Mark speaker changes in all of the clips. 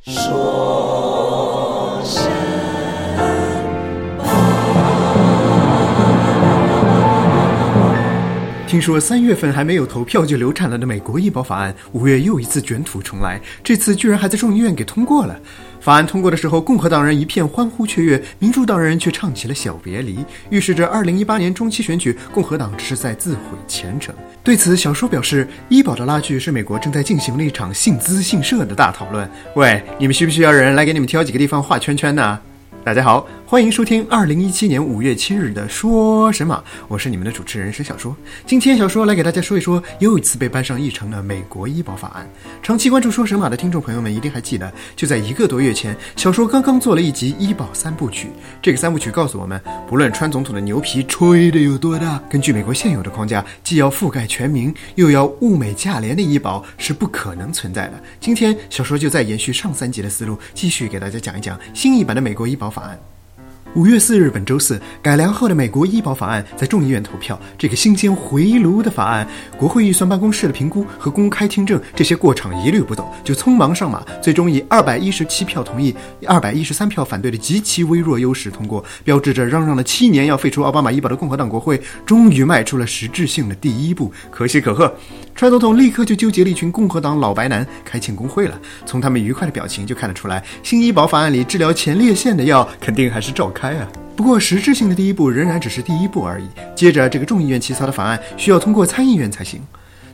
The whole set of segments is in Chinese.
Speaker 1: 说
Speaker 2: 听说三月份还没有投票就流产了的美国医保法案，五月又一次卷土重来，这次居然还在众议院给通过了。法案通过的时候，共和党人一片欢呼雀跃，民主党人却唱起了小别离，预示着2018年中期选举，共和党只是在自毁前程。对此，小说表示，医保的拉锯是美国正在进行的一场信资信社的大讨论。喂，你们需不需要人来给你们挑几个地方画圈圈呢？大家好，欢迎收听二零一七年五月七日的说什么？我是你们的主持人沈小说。今天小说来给大家说一说又一次被搬上议程的美国医保法案。长期关注说什么的听众朋友们一定还记得，就在一个多月前，小说刚刚做了一集医保三部曲。这个三部曲告诉我们，不论川总统的牛皮吹得有多大，根据美国现有的框架，既要覆盖全民，又要物美价廉的医保是不可能存在的。今天小说就在延续上三集的思路，继续给大家讲一讲新一版的美国医保法。法案。五月四日，本周四，改良后的美国医保法案在众议院投票。这个新鲜回炉的法案，国会预算办公室的评估和公开听证这些过场一律不走，就匆忙上马，最终以二百一十七票同意、二百一十三票反对的极其微弱优势通过，标志着嚷嚷了七年要废除奥巴马医保的共和党国会终于迈出了实质性的第一步，可喜可贺。川总统立刻就纠结了一群共和党老白男开庆功会了。从他们愉快的表情就看得出来，新医保法案里治疗前列腺的药肯定还是照开啊。不过实质性的第一步仍然只是第一步而已。接着，这个众议院起草的法案需要通过参议院才行。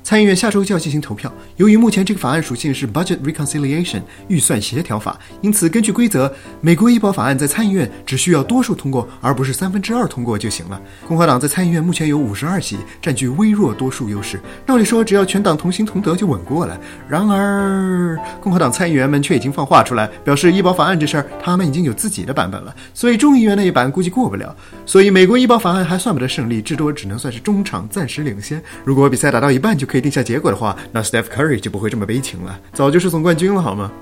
Speaker 2: 参议院下周就要进行投票。由于目前这个法案属性是 budget reconciliation 预算协调法，因此根据规则，美国医保法案在参议院只需要多数通过，而不是三分之二通过就行了。共和党在参议院目前有五十二席，占据微弱多数优势。照理说，只要全党同心同德就稳过了。然而，共和党参议员们却已经放话出来，表示医保法案这事儿他们已经有自己的版本了，所以众议院那一版估计过不了。所以，美国医保法案还算不得胜利，至多只能算是中场暂时领先。如果比赛打到一半就可可以定下结果的话，那 Steph Curry 就不会这么悲情了，早就是总冠军了，好吗？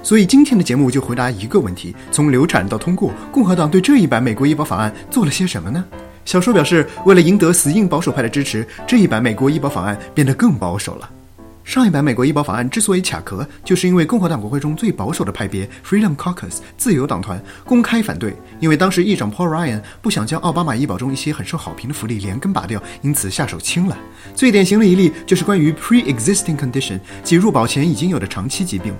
Speaker 2: 所以今天的节目就回答一个问题：从流产到通过，共和党对这一版美国医保法案做了些什么呢？小说表示，为了赢得死硬保守派的支持，这一版美国医保法案变得更保守了。上一版美国医保法案之所以卡壳，就是因为共和党国会中最保守的派别 Freedom Caucus 自由党团公开反对，因为当时议长 Paul Ryan 不想将奥巴马医保中一些很受好评的福利连根拔掉，因此下手轻了。最典型的一例就是关于 pre-existing condition，即入保前已经有的长期疾病。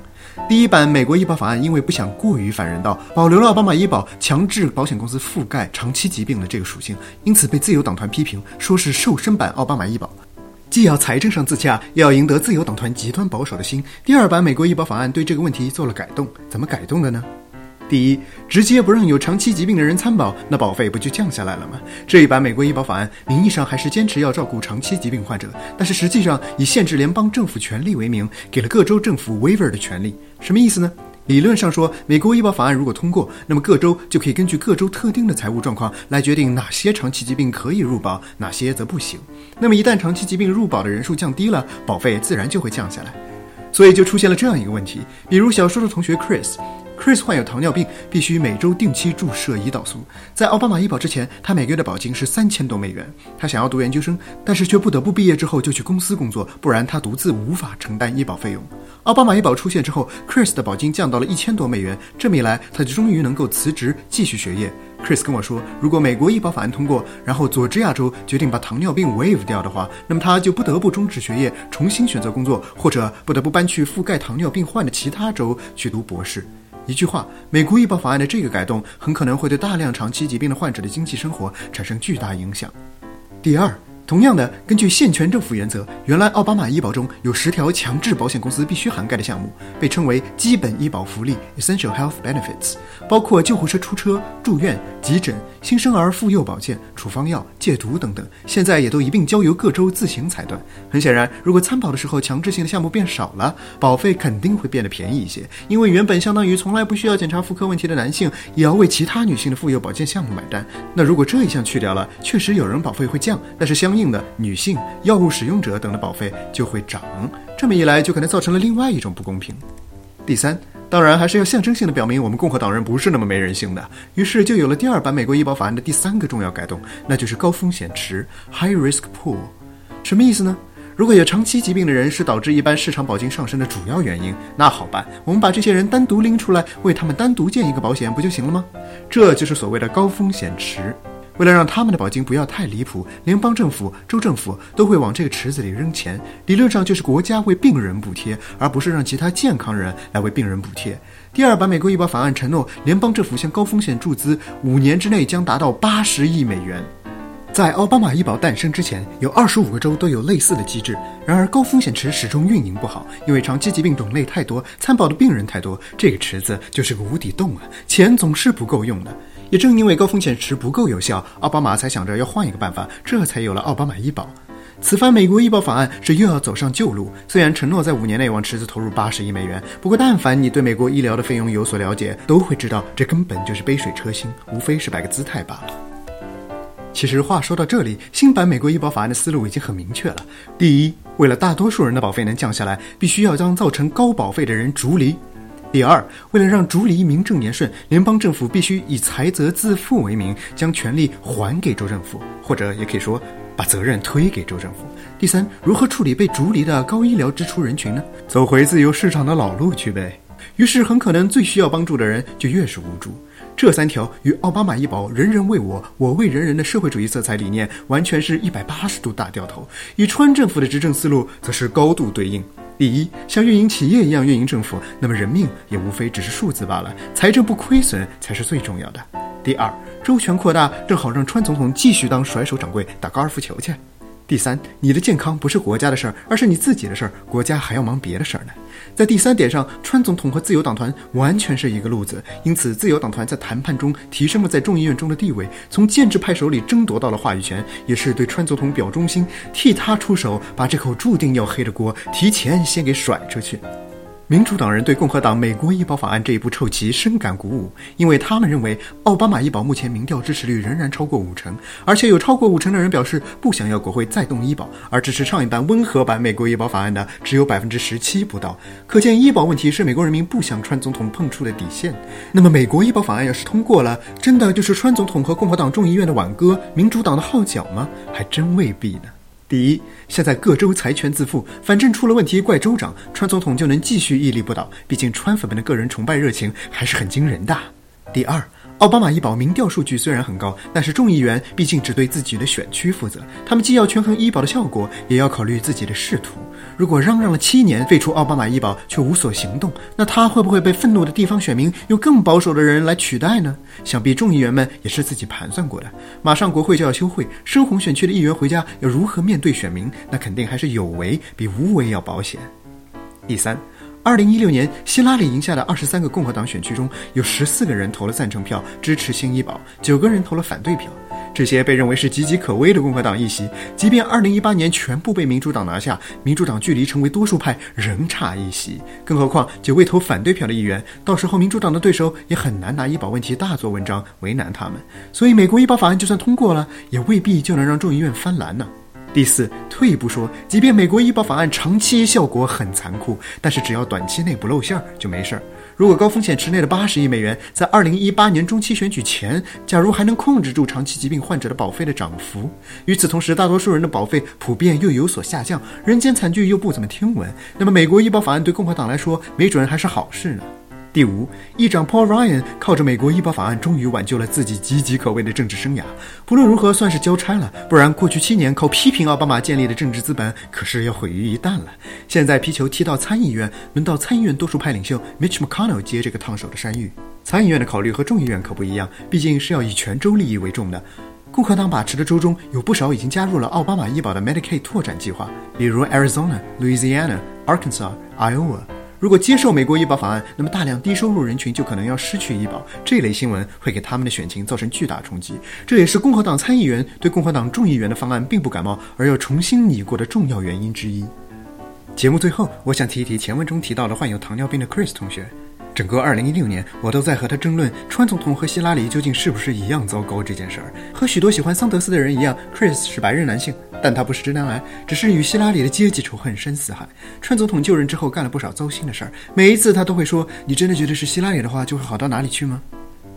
Speaker 2: 第一版美国医保法案因为不想过于反人道，保留了奥巴马医保强制保险公司覆盖长期疾病的这个属性，因此被自由党团批评，说是瘦身版奥巴马医保。既要财政上自洽，又要赢得自由党团极端保守的心。第二版美国医保法案对这个问题做了改动，怎么改动的呢？第一，直接不让有长期疾病的人参保，那保费不就降下来了吗？这一版美国医保法案名义上还是坚持要照顾长期疾病患者，但是实际上以限制联邦政府权利为名，给了各州政府 waiver 的权利。什么意思呢？理论上说，美国医保法案如果通过，那么各州就可以根据各州特定的财务状况来决定哪些长期疾病可以入保，哪些则不行。那么一旦长期疾病入保的人数降低了，保费自然就会降下来。所以就出现了这样一个问题，比如小说的同学 Chris。Chris 患有糖尿病，必须每周定期注射胰岛素。在奥巴马医保之前，他每个月的保金是三千多美元。他想要读研究生，但是却不得不毕业之后就去公司工作，不然他独自无法承担医保费用。奥巴马医保出现之后，Chris 的保金降到了一千多美元。这么一来，他就终于能够辞职继续学业。Chris 跟我说，如果美国医保法案通过，然后佐治亚州决定把糖尿病 waive 掉的话，那么他就不得不终止学业，重新选择工作，或者不得不搬去覆盖糖尿病患的其他州去读博士。一句话，美国医保法案的这个改动很可能会对大量长期疾病的患者的经济生活产生巨大影响。第二。同样的，根据现权政府原则，原来奥巴马医保中有十条强制保险公司必须涵盖的项目，被称为基本医保福利 （Essential Health Benefits），包括救护车出车、住院、急诊、新生儿妇幼保健、处方药、戒毒等等。现在也都一并交由各州自行裁断。很显然，如果参保的时候强制性的项目变少了，保费肯定会变得便宜一些，因为原本相当于从来不需要检查妇科问题的男性，也要为其他女性的妇幼保健项目买单。那如果这一项去掉了，确实有人保费会降，但是相相应的女性、药物使用者等的保费就会涨，这么一来就可能造成了另外一种不公平。第三，当然还是要象征性的表明我们共和党人不是那么没人性的，于是就有了第二版美国医保法案的第三个重要改动，那就是高风险池 （High Risk Pool）。什么意思呢？如果有长期疾病的人是导致一般市场保金上升的主要原因，那好办，我们把这些人单独拎出来，为他们单独建一个保险不就行了吗？这就是所谓的高风险池。为了让他们的保金不要太离谱，联邦政府、州政府都会往这个池子里扔钱。理论上就是国家为病人补贴，而不是让其他健康人来为病人补贴。第二，把美国医保法案承诺，联邦政府向高风险注资五年之内将达到八十亿美元。在奥巴马医保诞生之前，有二十五个州都有类似的机制。然而，高风险池始终运营不好，因为长期疾病种类太多，参保的病人太多，这个池子就是个无底洞啊！钱总是不够用的。也正因为高风险池不够有效，奥巴马才想着要换一个办法，这才有了奥巴马医保。此番美国医保法案是又要走上旧路。虽然承诺在五年内往池子投入八十亿美元，不过但凡你对美国医疗的费用有所了解，都会知道这根本就是杯水车薪，无非是摆个姿态罢了。其实话说到这里，新版美国医保法案的思路已经很明确了。第一，为了大多数人的保费能降下来，必须要将造成高保费的人逐离；第二，为了让逐离名正言顺，联邦政府必须以财责自负为名，将权力还给州政府，或者也可以说把责任推给州政府。第三，如何处理被逐离的高医疗支出人群呢？走回自由市场的老路去呗。于是很可能最需要帮助的人就越是无助。这三条与奥巴马医保“人人为我，我为人人”的社会主义色彩理念完全是一百八十度大掉头，与川政府的执政思路则是高度对应。第一，像运营企业一样运营政府，那么人命也无非只是数字罢了，财政不亏损才是最重要的。第二，周全扩大，正好让川总统继续当甩手掌柜，打高尔夫球去。第三，你的健康不是国家的事儿，而是你自己的事儿，国家还要忙别的事儿呢。在第三点上，川总统和自由党团完全是一个路子，因此自由党团在谈判中提升了在众议院中的地位，从建制派手里争夺到了话语权，也是对川总统表忠心，替他出手，把这口注定要黑的锅提前先给甩出去。民主党人对共和党美国医保法案这一步臭棋深感鼓舞，因为他们认为奥巴马医保目前民调支持率仍然超过五成，而且有超过五成的人表示不想要国会再动医保，而支持上一版温和版美国医保法案的只有百分之十七不到。可见医保问题是美国人民不想川总统碰触的底线。那么美国医保法案要是通过了，真的就是川总统和共和党众议院的挽歌，民主党的号角吗？还真未必呢。第一，现在各州财权自负，反正出了问题怪州长，川总统就能继续屹立不倒。毕竟川粉们的个人崇拜热情还是很惊人的。第二。奥巴马医保民调数据虽然很高，但是众议员毕竟只对自己的选区负责，他们既要权衡医保的效果，也要考虑自己的仕途。如果嚷嚷了七年废除奥巴马医保却无所行动，那他会不会被愤怒的地方选民用更保守的人来取代呢？想必众议员们也是自己盘算过的。马上国会就要休会，深红选区的议员回家要如何面对选民？那肯定还是有为比无为要保险。第三。二零一六年，希拉里赢下的二十三个共和党选区中有十四个人投了赞成票，支持新医保；九个人投了反对票。这些被认为是岌岌可危的共和党议席，即便二零一八年全部被民主党拿下，民主党距离成为多数派仍差一席。更何况九位投反对票的议员，到时候民主党的对手也很难拿医保问题大做文章，为难他们。所以，美国医保法案就算通过了，也未必就能让众议院翻蓝呢。第四，退一步说，即便美国医保法案长期效果很残酷，但是只要短期内不露馅儿就没事儿。如果高风险池内的八十亿美元在二零一八年中期选举前，假如还能控制住长期疾病患者的保费的涨幅，与此同时大多数人的保费普遍又有所下降，人间惨剧又不怎么听闻，那么美国医保法案对共和党来说，没准还是好事呢。第五，议长 Paul Ryan 靠着美国医保法案，终于挽救了自己岌岌可危的政治生涯。不论如何，算是交差了，不然过去七年靠批评奥巴马建立的政治资本，可是要毁于一旦了。现在皮球踢到参议院，轮到参议院多数派领袖 Mitch McConnell 接这个烫手的山芋。参议院的考虑和众议院可不一样，毕竟是要以全州利益为重的。共和党把持的州中有不少已经加入了奥巴马医保的 Medicaid 拓展计划，比如 Arizona、Louisiana、Arkansas、Iowa。如果接受美国医保法案，那么大量低收入人群就可能要失去医保。这类新闻会给他们的选情造成巨大冲击，这也是共和党参议员对共和党众议员的方案并不感冒而要重新拟过的重要原因之一。节目最后，我想提一提前文中提到的患有糖尿病的 Chris 同学。整个2016年，我都在和他争论川总统和希拉里究竟是不是一样糟糕这件事儿。和许多喜欢桑德斯的人一样，Chris 是白人男性，但他不是直男癌，只是与希拉里的阶级仇恨深似海。川总统就任之后干了不少糟心的事儿，每一次他都会说：“你真的觉得是希拉里的话就会好到哪里去吗？”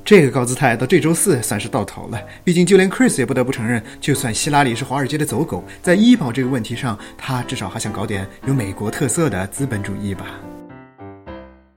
Speaker 2: 这个高姿态到这周四算是到头了。毕竟就连 Chris 也不得不承认，就算希拉里是华尔街的走狗，在医保这个问题上，他至少还想搞点有美国特色的资本主义吧。